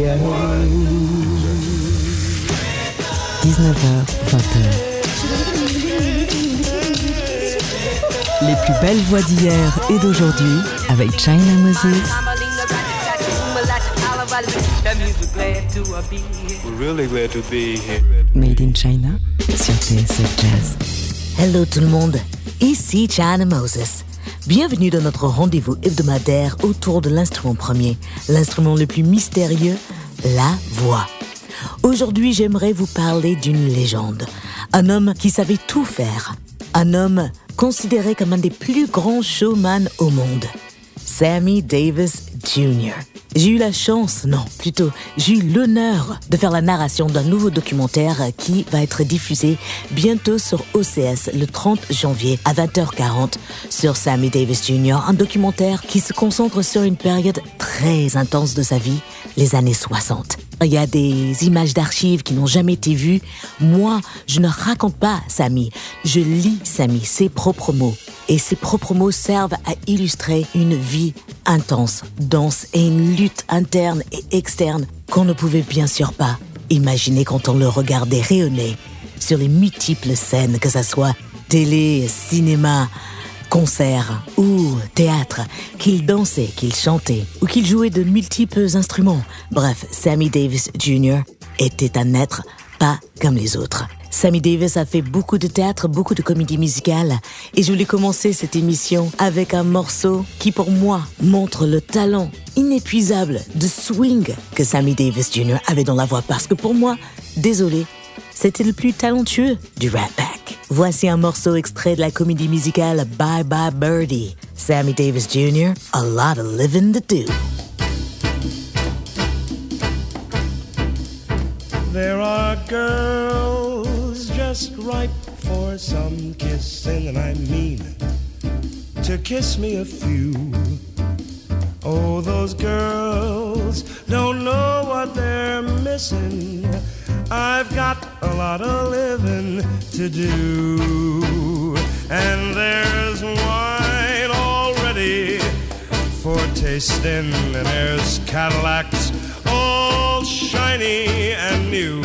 19h, 20h. Les plus belles voix d'hier et d'aujourd'hui avec China Moses. Made in China sur TSF Jazz. Hello tout le monde, ici China Moses. Bienvenue dans notre rendez-vous hebdomadaire autour de l'instrument premier, l'instrument le plus mystérieux, la voix. Aujourd'hui, j'aimerais vous parler d'une légende, un homme qui savait tout faire, un homme considéré comme un des plus grands showman au monde, Sammy Davis Jr. J'ai eu la chance, non, plutôt, j'ai eu l'honneur de faire la narration d'un nouveau documentaire qui va être diffusé bientôt sur OCS le 30 janvier à 20h40 sur Sammy Davis Jr. Un documentaire qui se concentre sur une période très intense de sa vie, les années 60. Il y a des images d'archives qui n'ont jamais été vues. Moi, je ne raconte pas Sammy. Je lis Sammy, ses propres mots. Et ses propres mots servent à illustrer une vie intense, dense et une lutte interne et externe qu'on ne pouvait bien sûr pas imaginer quand on le regardait rayonner sur les multiples scènes, que ce soit télé, cinéma, concert ou théâtre, qu'il dansait, qu'il chantait ou qu'il jouait de multiples instruments. Bref, Sammy Davis Jr. était un être pas comme les autres. Sammy Davis a fait beaucoup de théâtre, beaucoup de comédie musicale et je voulais commencer cette émission avec un morceau qui pour moi montre le talent inépuisable de swing que Sammy Davis Jr. avait dans la voix parce que pour moi, désolé, c'était le plus talentueux du Rat Pack. Voici un morceau extrait de la comédie musicale Bye Bye Birdie. Sammy Davis Jr., a lot of living to do. There are girls just ripe for some kissing, and I mean to kiss me a few. Oh, those girls don't know what they're missing. I've got a lot of living to do. And there's wine already for tasting, and there's Cadillacs all shiny and new.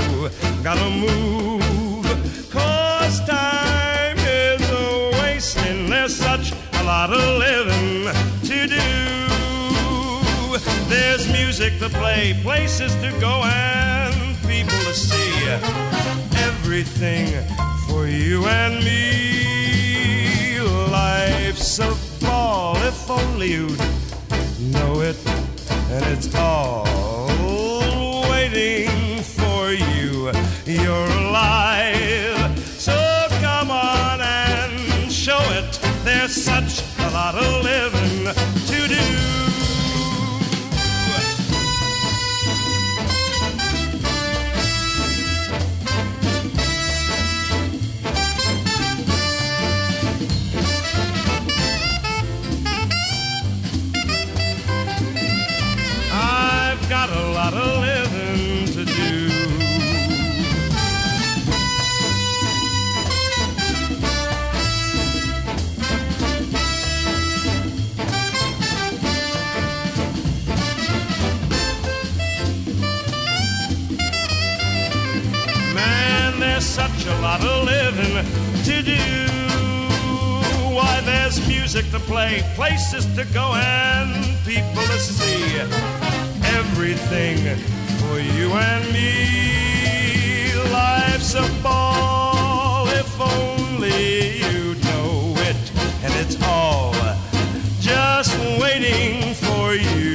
Gotta move, cause time is a wasting. There's such a lot of living to do. There's music to play, places to go, and people to see. Everything for you and me. Life's a ball if only you'd know it, and it's all waiting for you. You're alive, so come on and show it. There's such a lot of living to do. Music to play, places to go, and people to see. Everything for you and me. Life's a ball if only you know it, and it's all just waiting for you.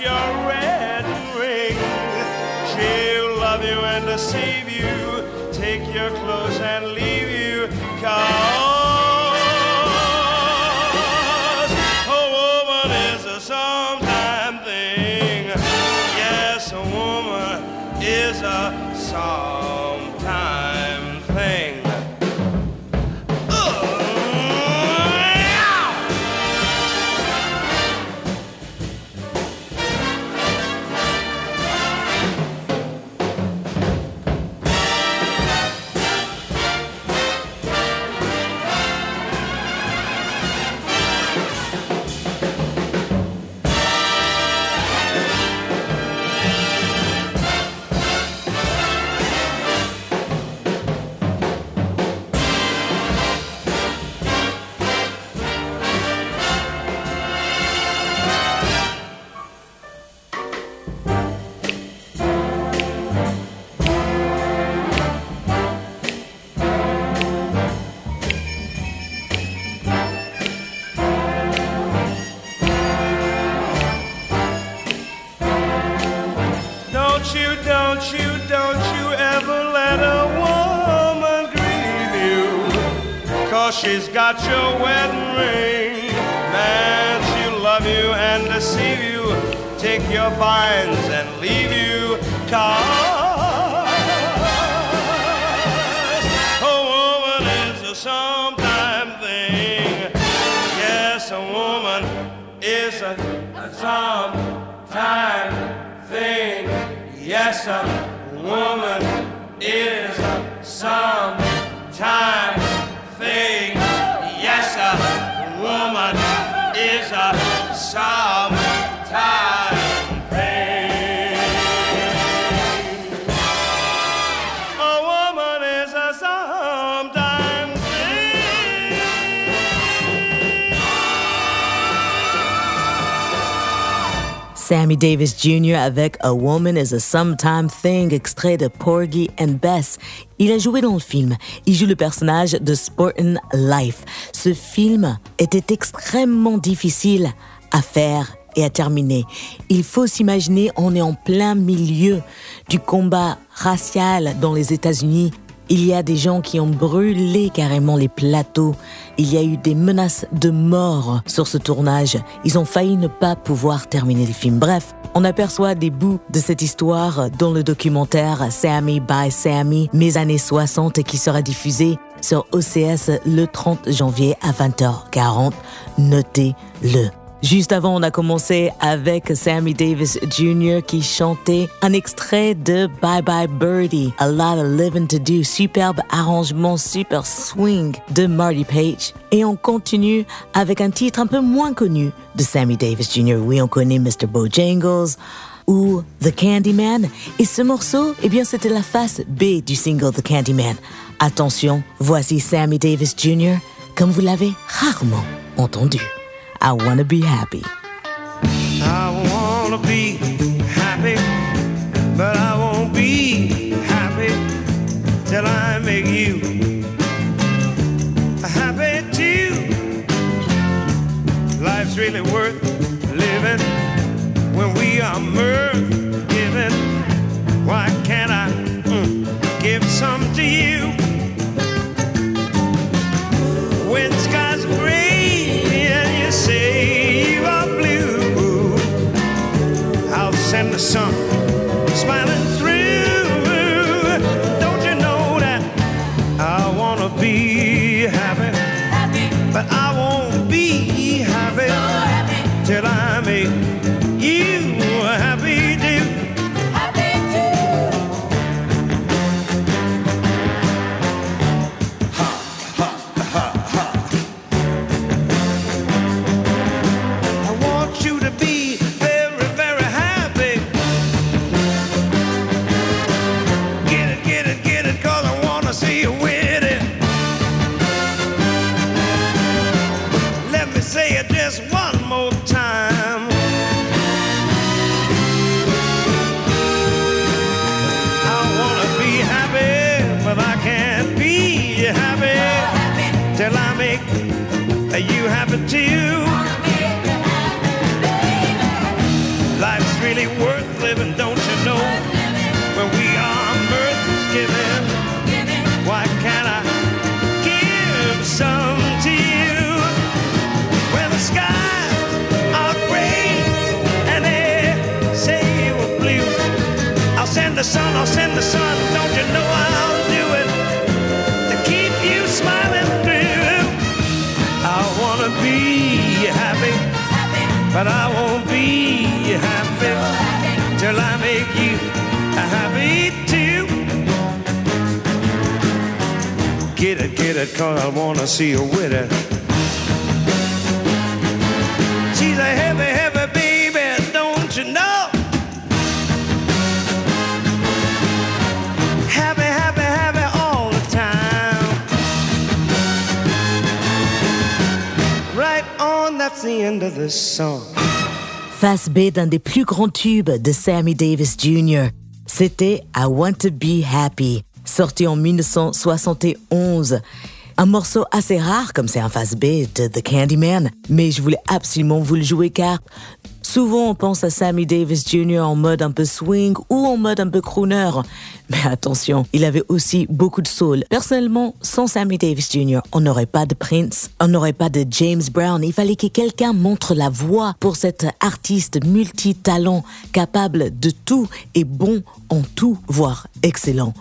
Your red ring. She'll love you and deceive you, take your clothes and leave you, cause she's got your wedding ring. Man, she'll love you and deceive you. Take your vines and leave you. Cause a woman is a sometime thing. Yes, a woman is a, a sometime thing. Yes, a woman is a sometime thing. Is a sometime thing. A woman is a thing. Sammy Davis Jr. avec A Woman is a Sometime Thing, extrait de Porgy and Bess. Il a joué dans le film. Il joue le personnage de Sportin' Life. Ce film était extrêmement difficile à faire et à terminer. Il faut s'imaginer, on est en plein milieu du combat racial dans les États-Unis. Il y a des gens qui ont brûlé carrément les plateaux. Il y a eu des menaces de mort sur ce tournage. Ils ont failli ne pas pouvoir terminer le film. Bref, on aperçoit des bouts de cette histoire dans le documentaire Sammy by Sammy, mes années 60, qui sera diffusé sur OCS le 30 janvier à 20h40. Notez-le. Juste avant, on a commencé avec Sammy Davis Jr. qui chantait un extrait de Bye Bye Birdie, A Lot of Living to Do, superbe arrangement, super swing de Marty Page. Et on continue avec un titre un peu moins connu de Sammy Davis Jr. Oui, on connaît Mr. Bojangles ou The Candyman. Et ce morceau, eh bien, c'était la face B du single The Candyman. Attention, voici Sammy Davis Jr. comme vous l'avez rarement entendu. I wanna be happy. I wanna be happy, but I won't be happy till I make you happy too. Life's really worth living when we are mirth I'll the sun. Smiling living, don't you know? When we are mirth giving, why can't I give some to you? When the skies are gray and they say you are blue, I'll send the sun, I'll send the sun, don't you know I'll do it to keep you smiling through. I wanna be happy, but I it, cause I wanna see you with it. She's a heavy, heavy baby, don't you know? Happy, happy, happy all the time. Right on, that's the end of this song. Face B d'un des plus grands tubes de Sammy Davis Jr. C'était I Want to Be Happy, sorti en 1971. Un morceau assez rare comme c'est un face B de The Candyman, mais je voulais absolument vous le jouer car souvent on pense à Sammy Davis Jr. en mode un peu swing ou en mode un peu crooner. Mais attention, il avait aussi beaucoup de soul. Personnellement, sans Sammy Davis Jr., on n'aurait pas de Prince, on n'aurait pas de James Brown. Il fallait que quelqu'un montre la voie pour cet artiste multitalent, capable de tout et bon en tout, voire excellent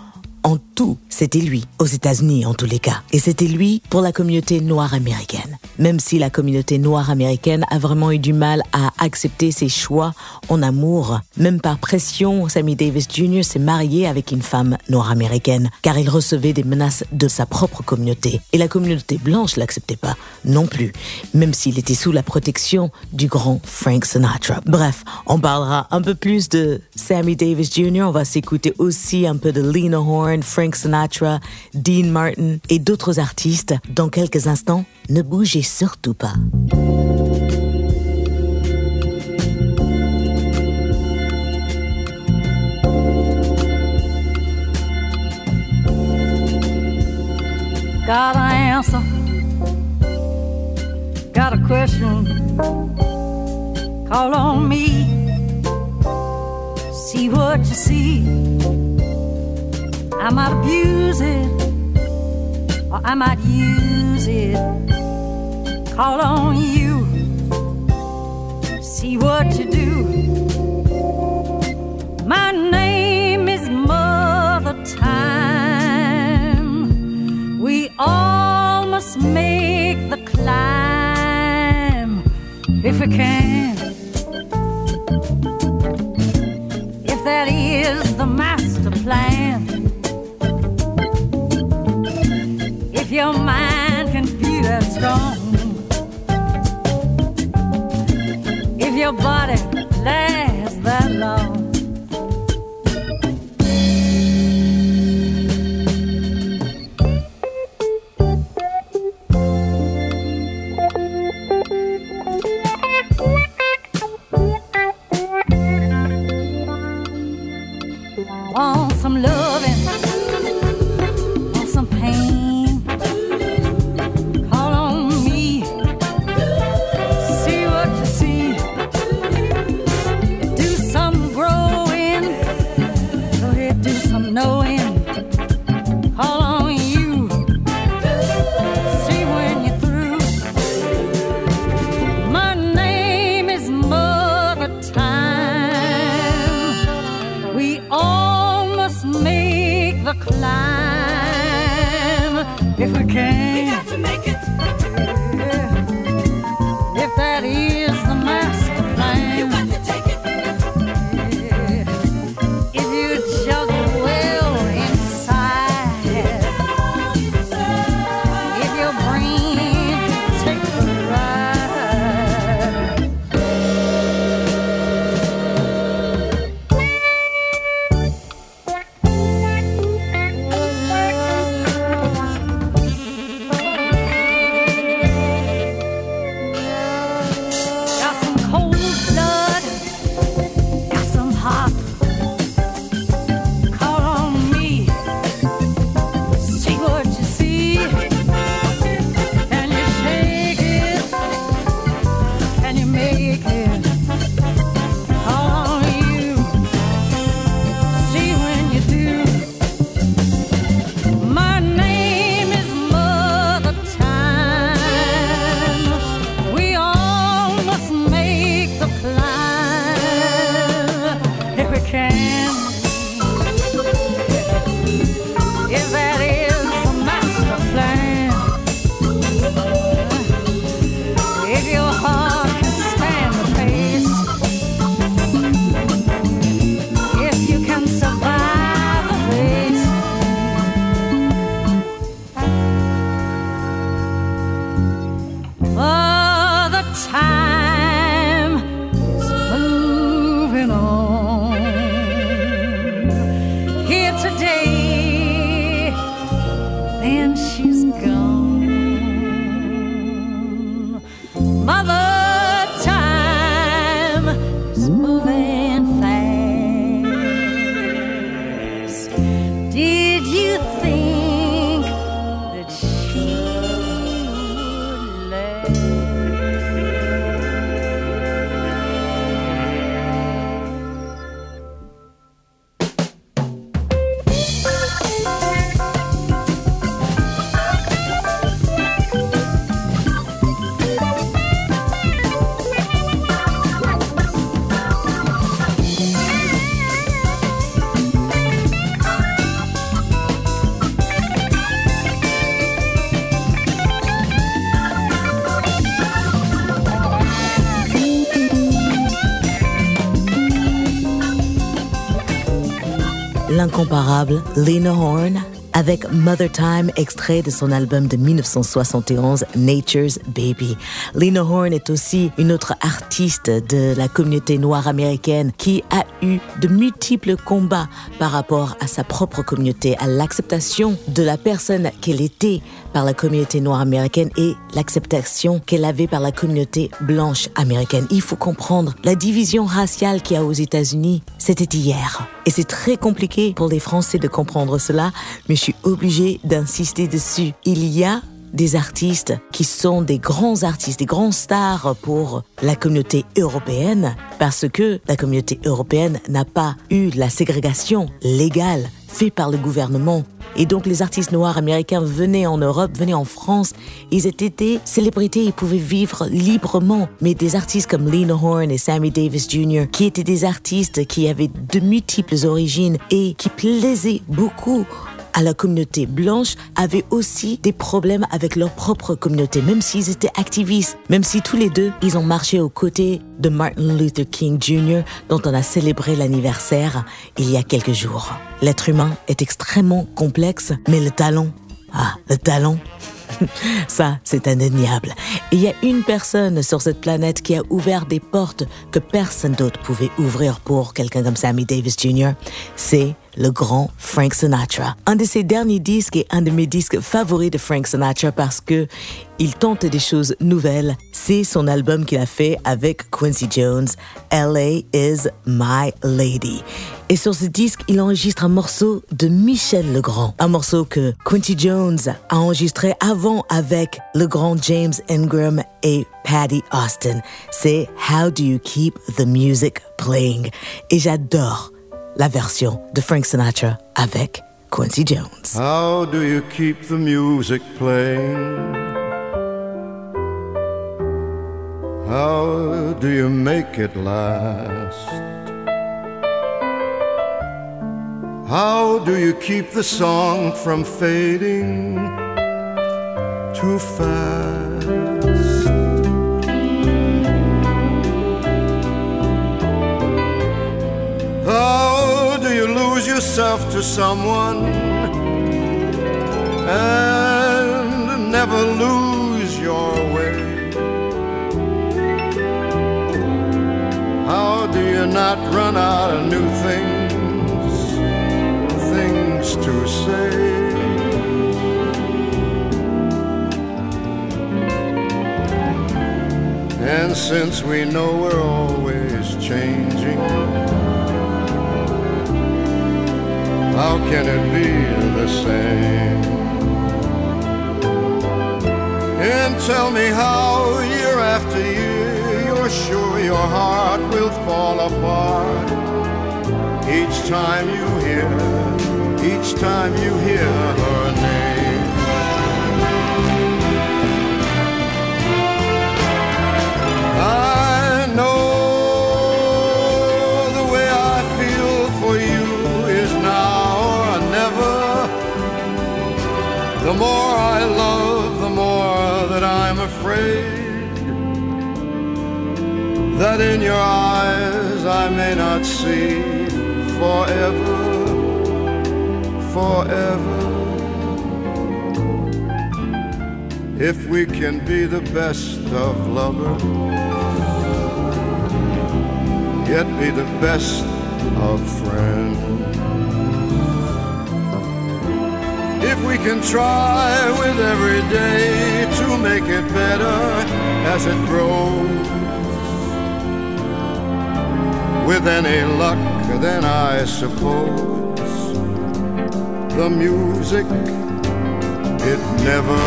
en tout, c'était lui, aux États-Unis en tous les cas. Et c'était lui pour la communauté noire américaine. Même si la communauté noire américaine a vraiment eu du mal à accepter ses choix en amour, même par pression, Sammy Davis Jr. s'est marié avec une femme noire américaine, car il recevait des menaces de sa propre communauté. Et la communauté blanche l'acceptait pas non plus, même s'il était sous la protection du grand Frank Sinatra. Bref, on parlera un peu plus de Sammy Davis Jr. On va s'écouter aussi un peu de Lena Horne, Frank Sinatra, Dean Martin et d'autres artistes dans quelques instants. Ne bougez surtout pas. Call on me. See what you see. I might abuse it, or I might use it. Call on you. See what you do. My name is Mother Time. We all must make the climb if we can. If that is the your mind can be that strong. If your body lasts that long. L'incomparable Lena Horne avec Mother Time, extrait de son album de 1971, Nature's Baby. Lena Horne est aussi une autre artiste de la communauté noire américaine qui a eu de multiples combats par rapport à sa propre communauté, à l'acceptation de la personne qu'elle était par la communauté noire américaine et l'acceptation qu'elle avait par la communauté blanche américaine. Il faut comprendre la division raciale qu'il y a aux États-Unis, c'était hier. Et c'est très compliqué pour les Français de comprendre cela, mais je suis obligée d'insister dessus. Il y a des artistes qui sont des grands artistes, des grands stars pour la communauté européenne, parce que la communauté européenne n'a pas eu la ségrégation légale faite par le gouvernement. Et donc les artistes noirs américains venaient en Europe, venaient en France, ils étaient des célébrités, ils pouvaient vivre librement. Mais des artistes comme Lena Horne et Sammy Davis Jr., qui étaient des artistes qui avaient de multiples origines et qui plaisaient beaucoup à la communauté blanche avaient aussi des problèmes avec leur propre communauté, même s'ils étaient activistes, même si tous les deux, ils ont marché aux côtés de Martin Luther King Jr., dont on a célébré l'anniversaire il y a quelques jours. L'être humain est extrêmement complexe, mais le talent, ah, le talent, ça, c'est indéniable. il y a une personne sur cette planète qui a ouvert des portes que personne d'autre pouvait ouvrir pour quelqu'un comme Sammy Davis Jr. C'est le grand Frank Sinatra. Un de ses derniers disques est un de mes disques favoris de Frank Sinatra parce que il tente des choses nouvelles. C'est son album qu'il a fait avec Quincy Jones, LA is my lady. Et sur ce disque, il enregistre un morceau de Michel Legrand, un morceau que Quincy Jones a enregistré avant avec le grand James Ingram et Patty Austin. C'est How Do You Keep the Music Playing? Et j'adore la version de Frank Sinatra avec Quincy Jones. How do you keep the music playing? How do you make it last? How do you keep the song from fading too fast? Yourself to someone and never lose your way? How do you not run out of new things, things to say? And since we know we're always changing, how can it be the same? And tell me how, year after year, you're sure your heart will fall apart. Each time you hear, each time you hear her name. I more I love, the more that I'm afraid that in your eyes I may not see forever, forever. If we can be the best of lovers, yet be the best of friends. If we can try with every day to make it better as it grows. With any luck, then I suppose the music, it never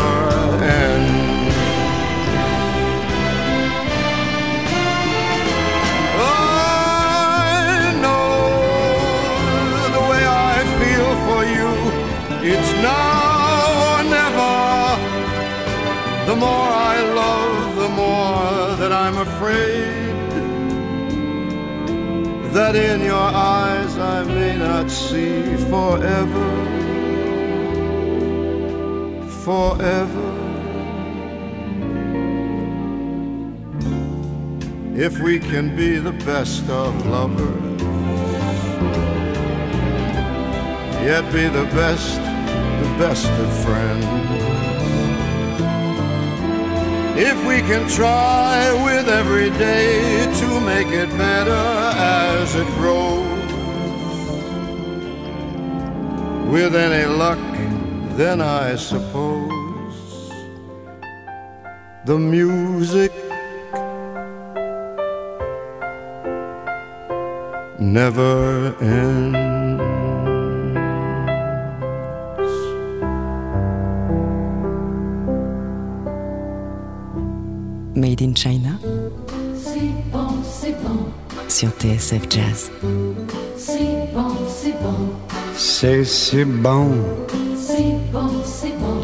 ends. It's now or never. The more I love, the more that I'm afraid that in your eyes I may not see forever. Forever. if we can be the best of lovers, yet be the best, best of friends. If we can try with every day to make it better as it grows, with any luck, then I suppose the music never ends. Made in China bon, bon, sur TSF Jazz. c'est si bon.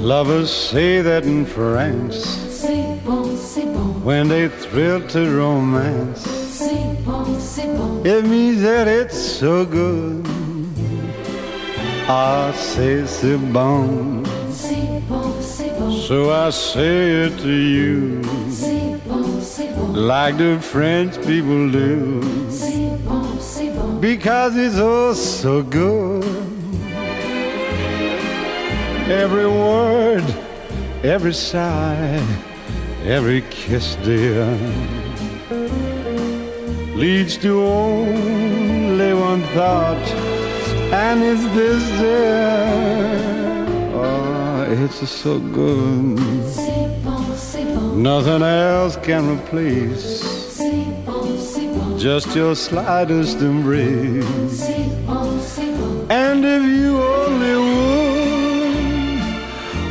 Lovers say that in France when they thrill to romance. It means that it's so good. Ah, c'est si bon, So I say it to you like the French people do. Because it's all so good. Every word, every sigh, every kiss, dear, leads to only one thought, and it's this, dear. Oh, it's so good. Nothing else can replace just your slightest embrace. And if you only would,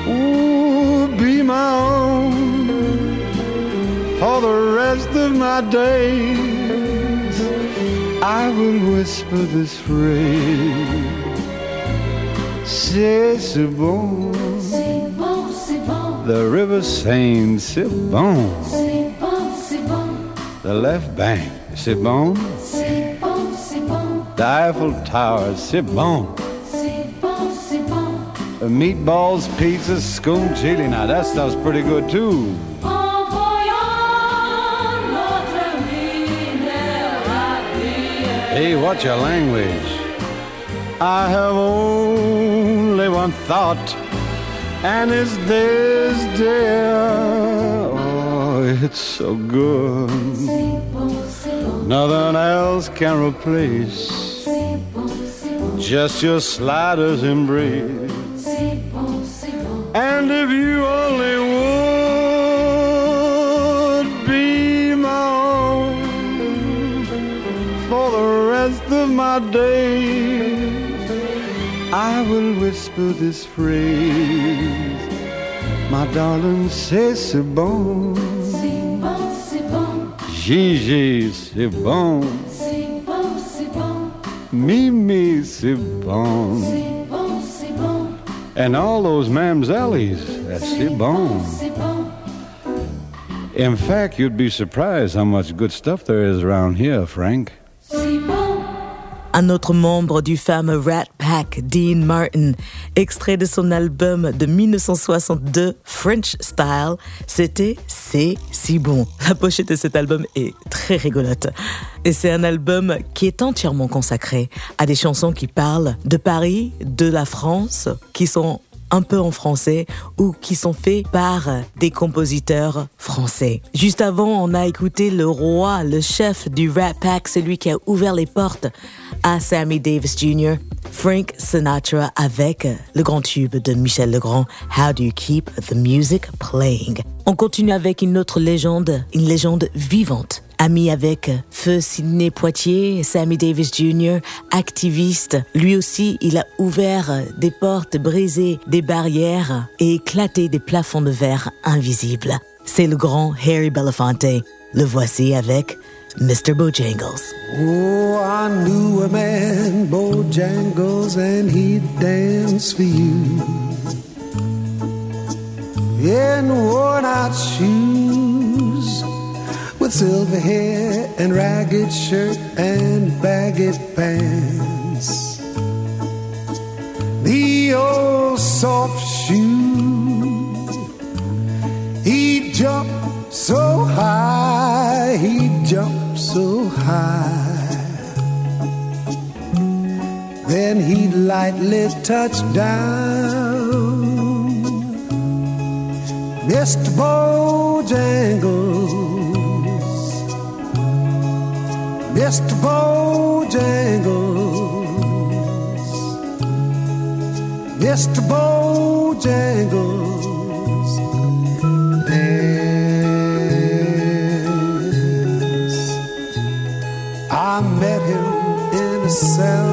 ooh, be my own for the rest of my days, I will whisper this phrase. C'est bon, the river Seine, c'est bon, c'est bon, c'est bon, the left bank, c'est bon, c'est bon, c'est bon, the Eiffel Tower, c'est bon. c'est bon, c'est bon. Uh, Meatballs, pizza, scone chili. Now that stuff's pretty good too. Notre minéral Hey, what's your language? I have only one thought, and it's this, dear. Oh, it's so good. Nothing else can replace just your slightest embrace. And if you only would be my own for the rest of my days, I will whisper this phrase. My darling, c'est si bon. c'est bon, c'est bon, Gigi, c'est bon. c'est bon, c'est bon, Mimi, c'est bon. c'est bon, c'est bon, And all those mamsellies, that's c'est bon. c'est bon, In fact, you'd be surprised how much good stuff there is around here, Frank. Un autre membre du fameux Rat Pack, Dean Martin, extrait de son album de 1962, French Style, c'était C'est si bon. La pochette de cet album est très rigolote. Et c'est un album qui est entièrement consacré à des chansons qui parlent de Paris, de la France, qui sont un peu en français ou qui sont faits par des compositeurs français. Juste avant, on a écouté le roi, le chef du Rat Pack, celui qui a ouvert les portes à Sammy Davis Jr., Frank Sinatra avec le grand tube de Michel Legrand, How Do You Keep the Music Playing. On continue avec une autre légende, une légende vivante ami avec Feu Sidney Poitier, Sammy Davis Jr., activiste. Lui aussi, il a ouvert des portes, brisé des barrières et éclaté des plafonds de verre invisibles. C'est le grand Harry Belafonte. Le voici avec Mr. Bojangles. Oh, I knew a man, Bojangles, and he'd dance for you. In worn out shoes, with silver hair and ragged shirt and bagged pants. The old soft shoe, he jumped so high, he jumped so high. Then he lightly touched down. Mr. Bojangles, Mr. Bojangles, Mr. Bojangles. Yes, I met him in a cell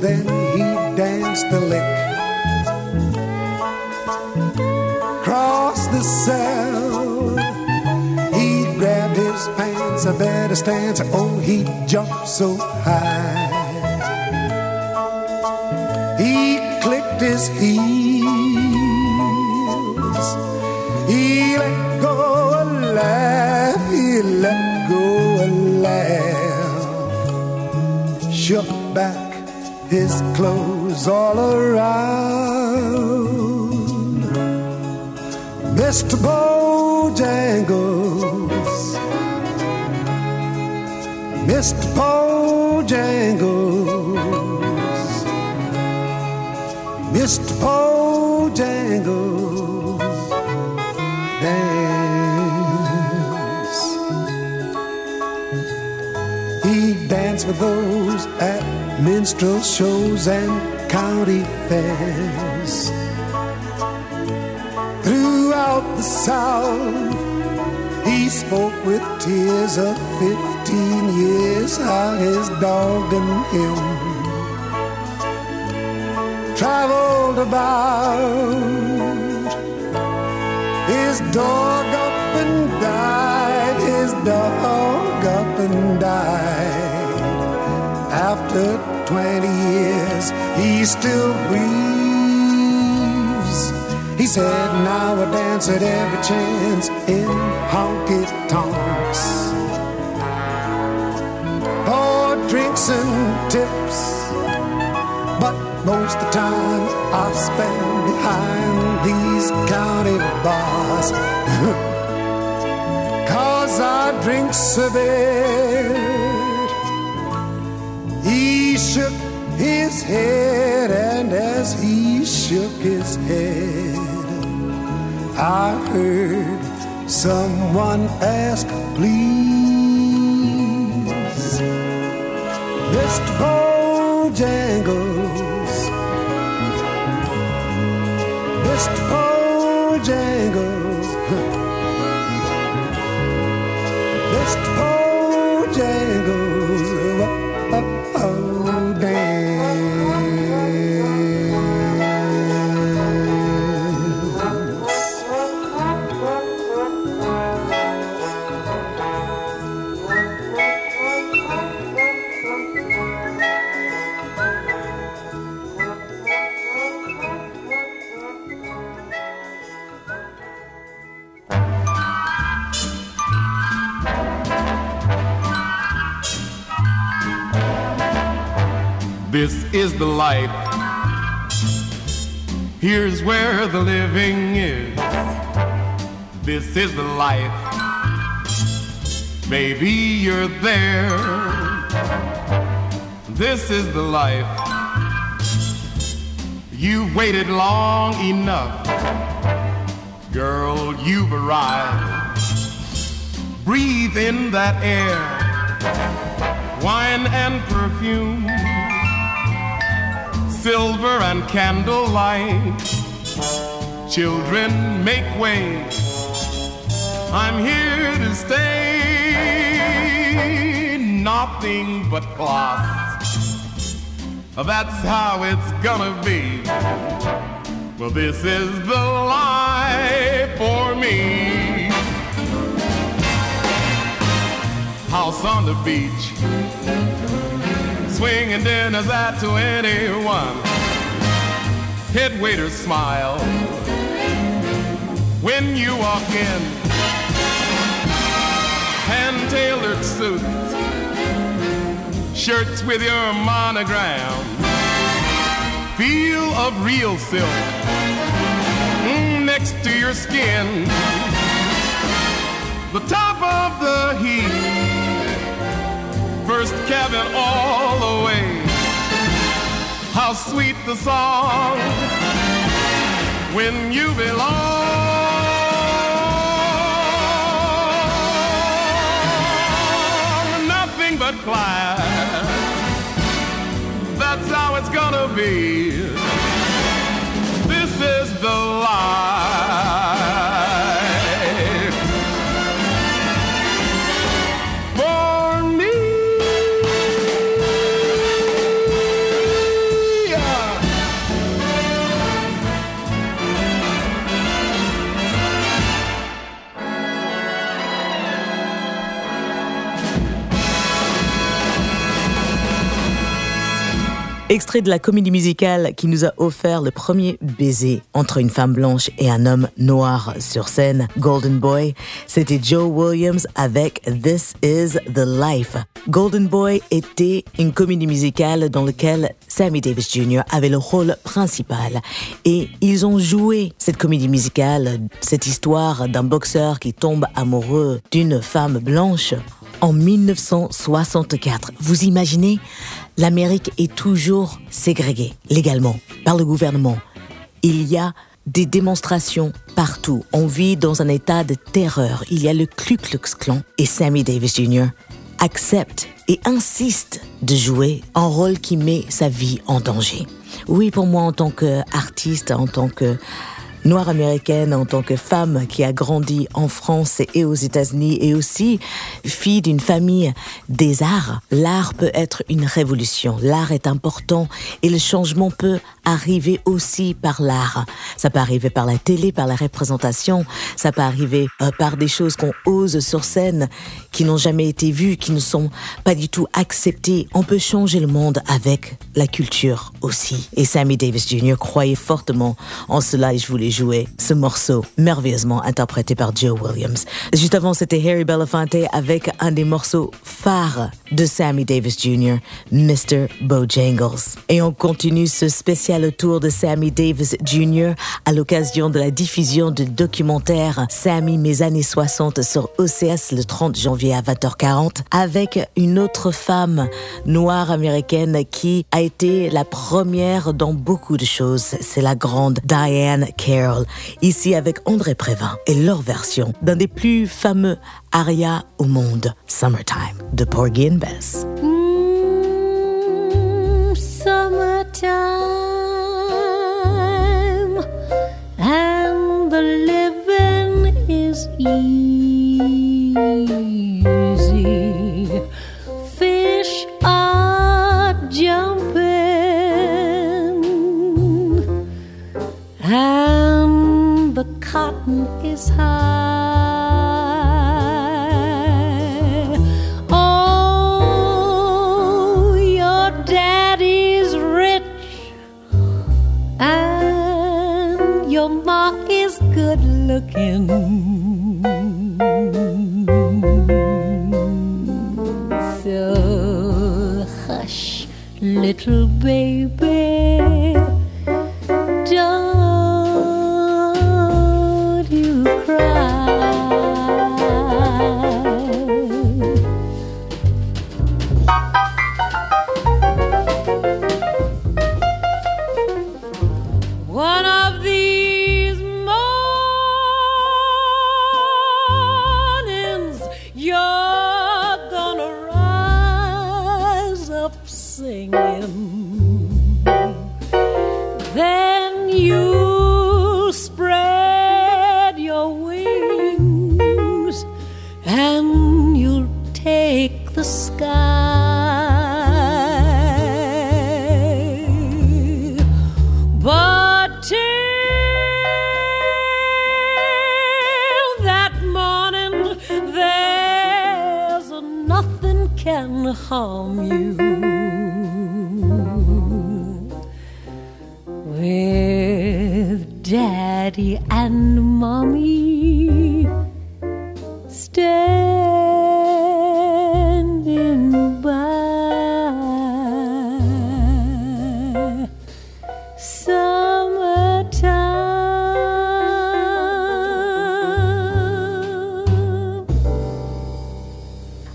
Then he danced the lick. Crossed the cell, he grabbed his pants, a better stance. Oh, he jumped so high. He clicked his heels. His clothes all around. Mr. Bojangles. Mr. Bojangles. Mr. Bojangles. Dance. He danced with those minstrel shows and county fairs. Throughout the South, he spoke with tears of 15 years how his dog and him traveled about. His dog up and died, his dog up and died. After 20 years, he still grieves. He said, Now I dance at every chance in honky tonks. For drinks and tips. But most the time I spend behind these county bars. Cause I drink so bad. His head, and as he shook his head, I heard someone ask, please. Mr. Bojangles, This is the life. Here's where the living is. This is the life. Baby, you're there. This is the life. You've waited long enough. Girl, you've arrived. Breathe in that air. Wine and perfume. Silver and candlelight. Children, make way. I'm here to stay. Nothing but class. That's how it's gonna be. Well, this is the life for me. House on the beach, swinging dinners at 21. Head waiter smile when you walk in. Hand tailored suits shirts with your monogram. Feel of real silk mm, next to your skin. The top of the heap. First cabin sweet the song when you belong. Nothing but class. That's how it's gonna be. Extrait de la comédie musicale qui nous a offert le premier baiser entre une femme blanche et un homme noir sur scène, Golden Boy, c'était Joe Williams avec This Is the Life. Golden Boy était une comédie musicale dans laquelle Sammy Davis Jr. avait le rôle principal. Et ils ont joué cette comédie musicale, cette histoire d'un boxeur qui tombe amoureux d'une femme blanche en 1964. Vous imaginez? L'Amérique est toujours ségrégée légalement par le gouvernement. Il y a des démonstrations partout. On vit dans un état de terreur. Il y a le Ku Klux Klan et Sammy Davis Jr. accepte et insiste de jouer un rôle qui met sa vie en danger. Oui, pour moi, en tant qu'artiste, en tant que noire américaine, en tant que femme qui a grandi en France et aux États-Unis, et aussi fille d'une famille des arts, l'art peut être une révolution. L'art est important et le changement peut arriver aussi par l'art. Ça peut arriver par la télé, par la représentation, ça peut arriver euh, par des choses qu'on ose sur scène, qui n'ont jamais été vues, qui ne sont pas du tout acceptées. On peut changer le monde avec la culture aussi. Et Sammy Davis Jr. croyait fortement en cela et je voulais jouer ce morceau merveilleusement interprété par Joe Williams. Juste avant, c'était Harry Belafonte avec un des morceaux phares de Sammy Davis Jr., Mr. Bojangles. Et on continue ce spécial tour de Sammy Davis Jr. à l'occasion de la diffusion du documentaire Sammy mes années 60 sur OCS le 30 janvier à 20h40 avec une autre femme noire américaine qui a été la première dans beaucoup de choses. C'est la grande Diane Carroll. Ici avec André Prévin et leur version d'un des plus fameux arias au monde, Summertime, de Porgy and Bess. summertime easy. Fish are jumping and the cotton is high. With daddy and.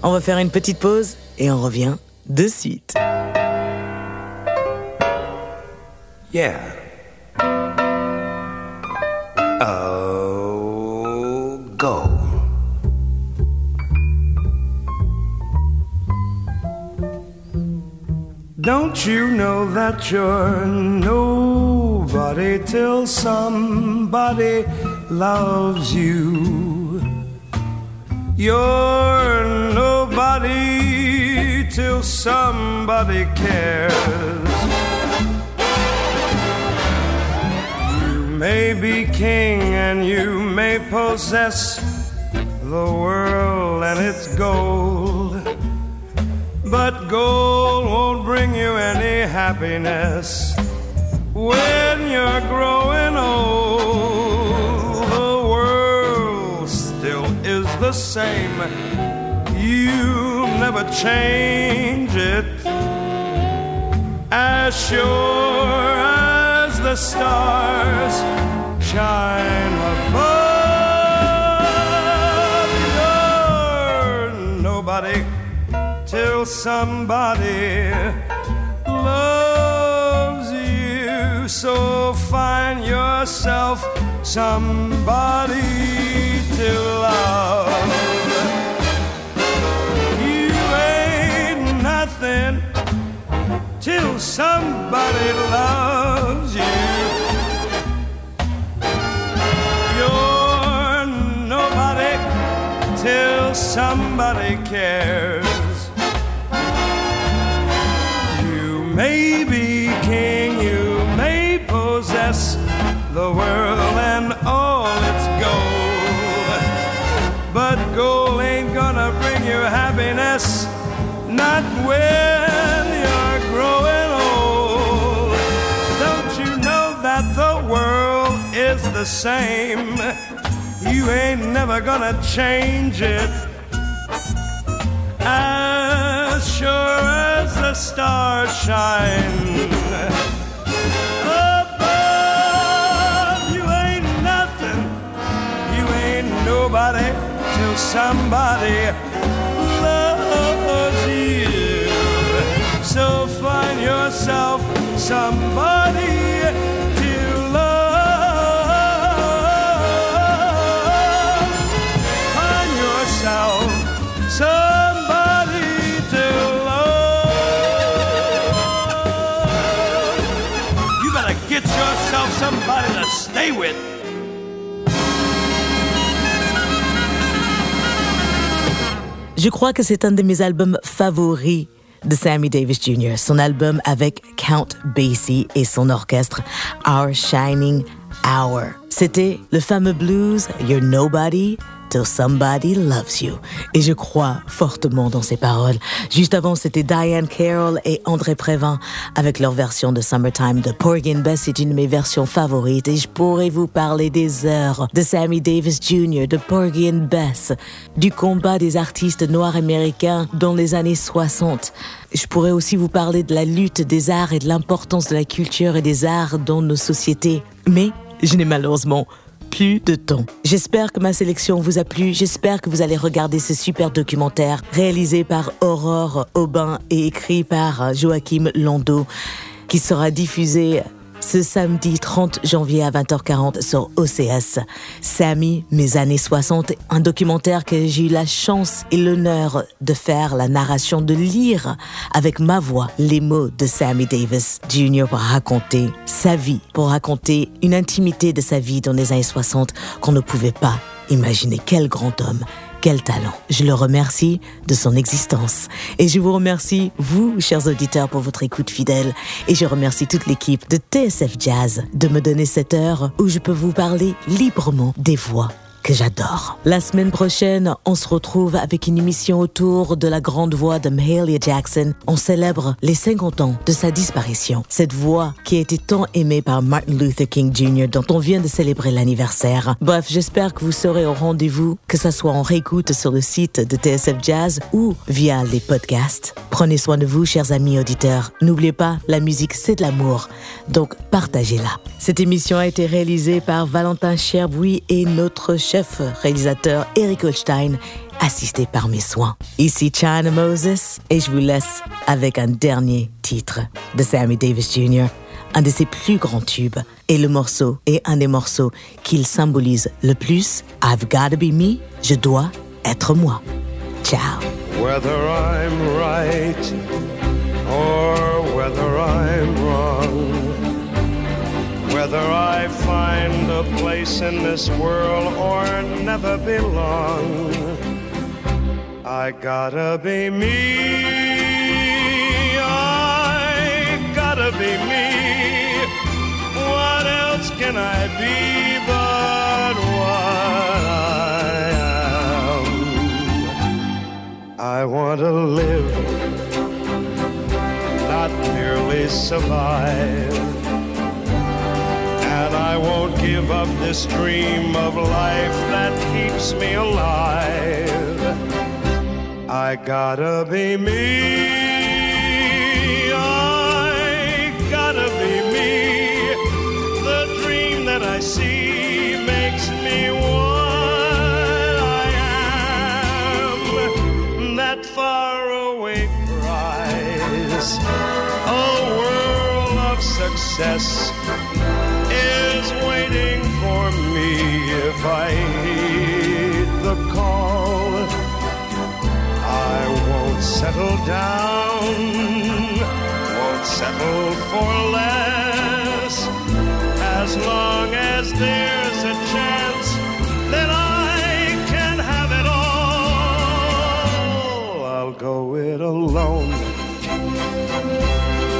On va faire une petite pause et on revient de suite. Yeah. Oh, go. Don't you know that you're nobody till somebody loves you? You're nobody till somebody cares. You may be king and you may possess the world and its gold. But gold won't bring you any happiness when you're growing old. The world still is the same. You never change it. As sure as the stars shine above, you're nobody till somebody loves you. So find yourself somebody to love. Somebody loves you. You're nobody till somebody cares. You may be king, you may possess the world and all its gold. But gold ain't gonna bring you happiness, not when you're growing is the same? You ain't never gonna change it. As sure as the stars shine above, you ain't nothing, you ain't nobody till somebody loves you. So find yourself somebody Je crois que c'est un de mes albums favoris de Sammy Davis Jr. Son album avec Count Basie et son orchestre Our Shining Hour. C'était le fameux blues You're Nobody Till Somebody Loves You. Et je crois fortement dans ces paroles. Juste avant, c'était Diane Carroll et André Prévin avec leur version de Summertime de Porgy and Bess. C'est une de mes versions favorites et je pourrais vous parler des heures de Sammy Davis Jr., de Porgy and Bess, du combat des artistes noirs américains dans les années 60. Je pourrais aussi vous parler de la lutte des arts et de l'importance de la culture et des arts dans nos sociétés. Mais je n'ai malheureusement plus de temps. J'espère que ma sélection vous a plu. J'espère que vous allez regarder ce super documentaire réalisé par Aurore Aubin et écrit par Joachim Lando qui sera diffusé ce samedi 30 janvier à 20h40 sur OCS. Sammy, mes années 60, un documentaire que j'ai eu la chance et l'honneur de faire la narration, de lire avec ma voix les mots de Sammy Davis Jr. pour raconter sa vie, pour raconter une intimité de sa vie dans les années 60 qu'on ne pouvait pas imaginer. Quel grand homme quel talent. Je le remercie de son existence. Et je vous remercie, vous, chers auditeurs, pour votre écoute fidèle. Et je remercie toute l'équipe de TSF Jazz de me donner cette heure où je peux vous parler librement des voix que j'adore. La semaine prochaine, on se retrouve avec une émission autour de la grande voix de Mahalia Jackson. On célèbre les 50 ans de sa disparition. Cette voix qui a été tant aimée par Martin Luther King Jr. dont on vient de célébrer l'anniversaire. Bref, j'espère que vous serez au rendez-vous, que ce soit en réécoute sur le site de TSF Jazz ou via les podcasts. Prenez soin de vous, chers amis auditeurs. N'oubliez pas, la musique, c'est de l'amour. Donc, partagez-la. Cette émission a été réalisée par Valentin Cherbouy et notre réalisateur Eric Holstein, assisté par mes soins. Ici China Moses et je vous laisse avec un dernier titre de Sammy Davis Jr., un de ses plus grands tubes. Et le morceau est un des morceaux qu'il symbolise le plus. I've gotta be me, je dois être moi. Ciao. Whether I'm right or whether I'm wrong. Whether I find a place in this world or never belong, I gotta be me. I gotta be me. What else can I be but what I am? I want to live, not merely survive. I won't give up this dream of life that keeps me alive. I gotta be me. I gotta be me. The dream that I see makes me what I am. That faraway prize, a world of success waiting for me if I heed the call. I won't settle down, won't settle for less, as long as there's a chance that I can have it all. I'll go it alone.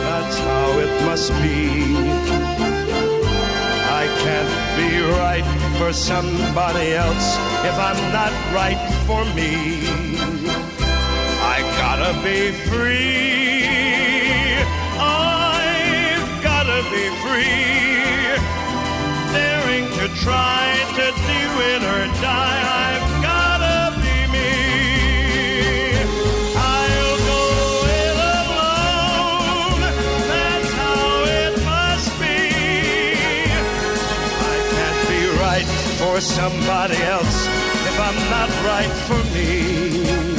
That's how it must be. Be right for somebody else if I'm not right for me. I gotta be free. I've gotta be free. Daring to try to do it or die. I've for somebody else if I'm not right for me.